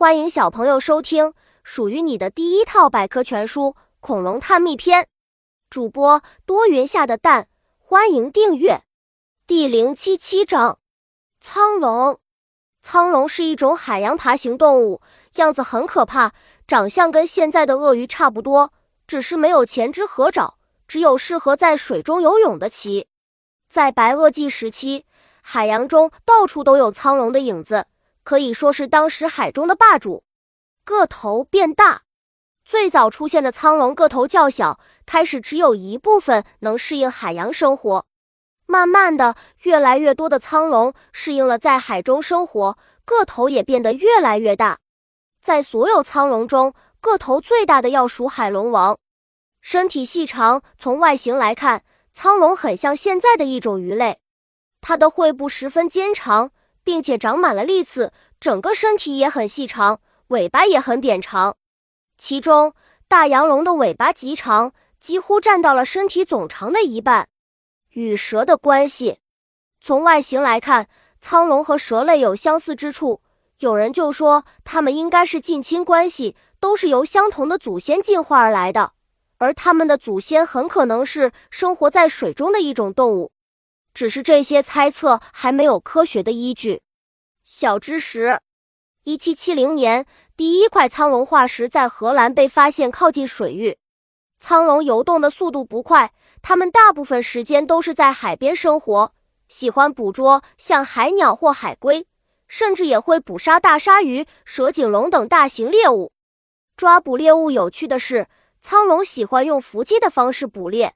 欢迎小朋友收听属于你的第一套百科全书《恐龙探秘篇》，主播多云下的蛋，欢迎订阅。第零七七章：苍龙。苍龙是一种海洋爬行动物，样子很可怕，长相跟现在的鳄鱼差不多，只是没有前肢和爪，只有适合在水中游泳的鳍。在白垩纪时期，海洋中到处都有苍龙的影子。可以说是当时海中的霸主，个头变大。最早出现的苍龙个头较小，开始只有一部分能适应海洋生活。慢慢的，越来越多的苍龙适应了在海中生活，个头也变得越来越大。在所有苍龙中，个头最大的要数海龙王，身体细长。从外形来看，苍龙很像现在的一种鱼类，它的喙部十分尖长。并且长满了利刺，整个身体也很细长，尾巴也很扁长。其中，大洋龙的尾巴极长，几乎占到了身体总长的一半。与蛇的关系，从外形来看，苍龙和蛇类有相似之处。有人就说，它们应该是近亲关系，都是由相同的祖先进化而来的。而它们的祖先很可能是生活在水中的一种动物。只是这些猜测还没有科学的依据。小知识：一七七零年，第一块苍龙化石在荷兰被发现，靠近水域。苍龙游动的速度不快，它们大部分时间都是在海边生活，喜欢捕捉像海鸟或海龟，甚至也会捕杀大鲨鱼、蛇颈龙等大型猎物。抓捕猎物有趣的是，苍龙喜欢用伏击的方式捕猎，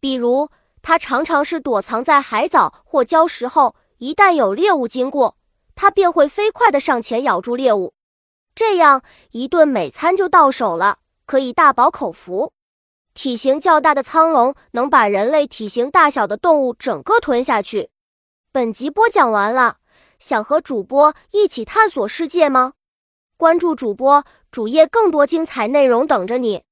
比如。它常常是躲藏在海藻或礁石后，一旦有猎物经过，它便会飞快地上前咬住猎物，这样一顿美餐就到手了，可以大饱口福。体型较大的苍龙能把人类体型大小的动物整个吞下去。本集播讲完了，想和主播一起探索世界吗？关注主播主页，更多精彩内容等着你。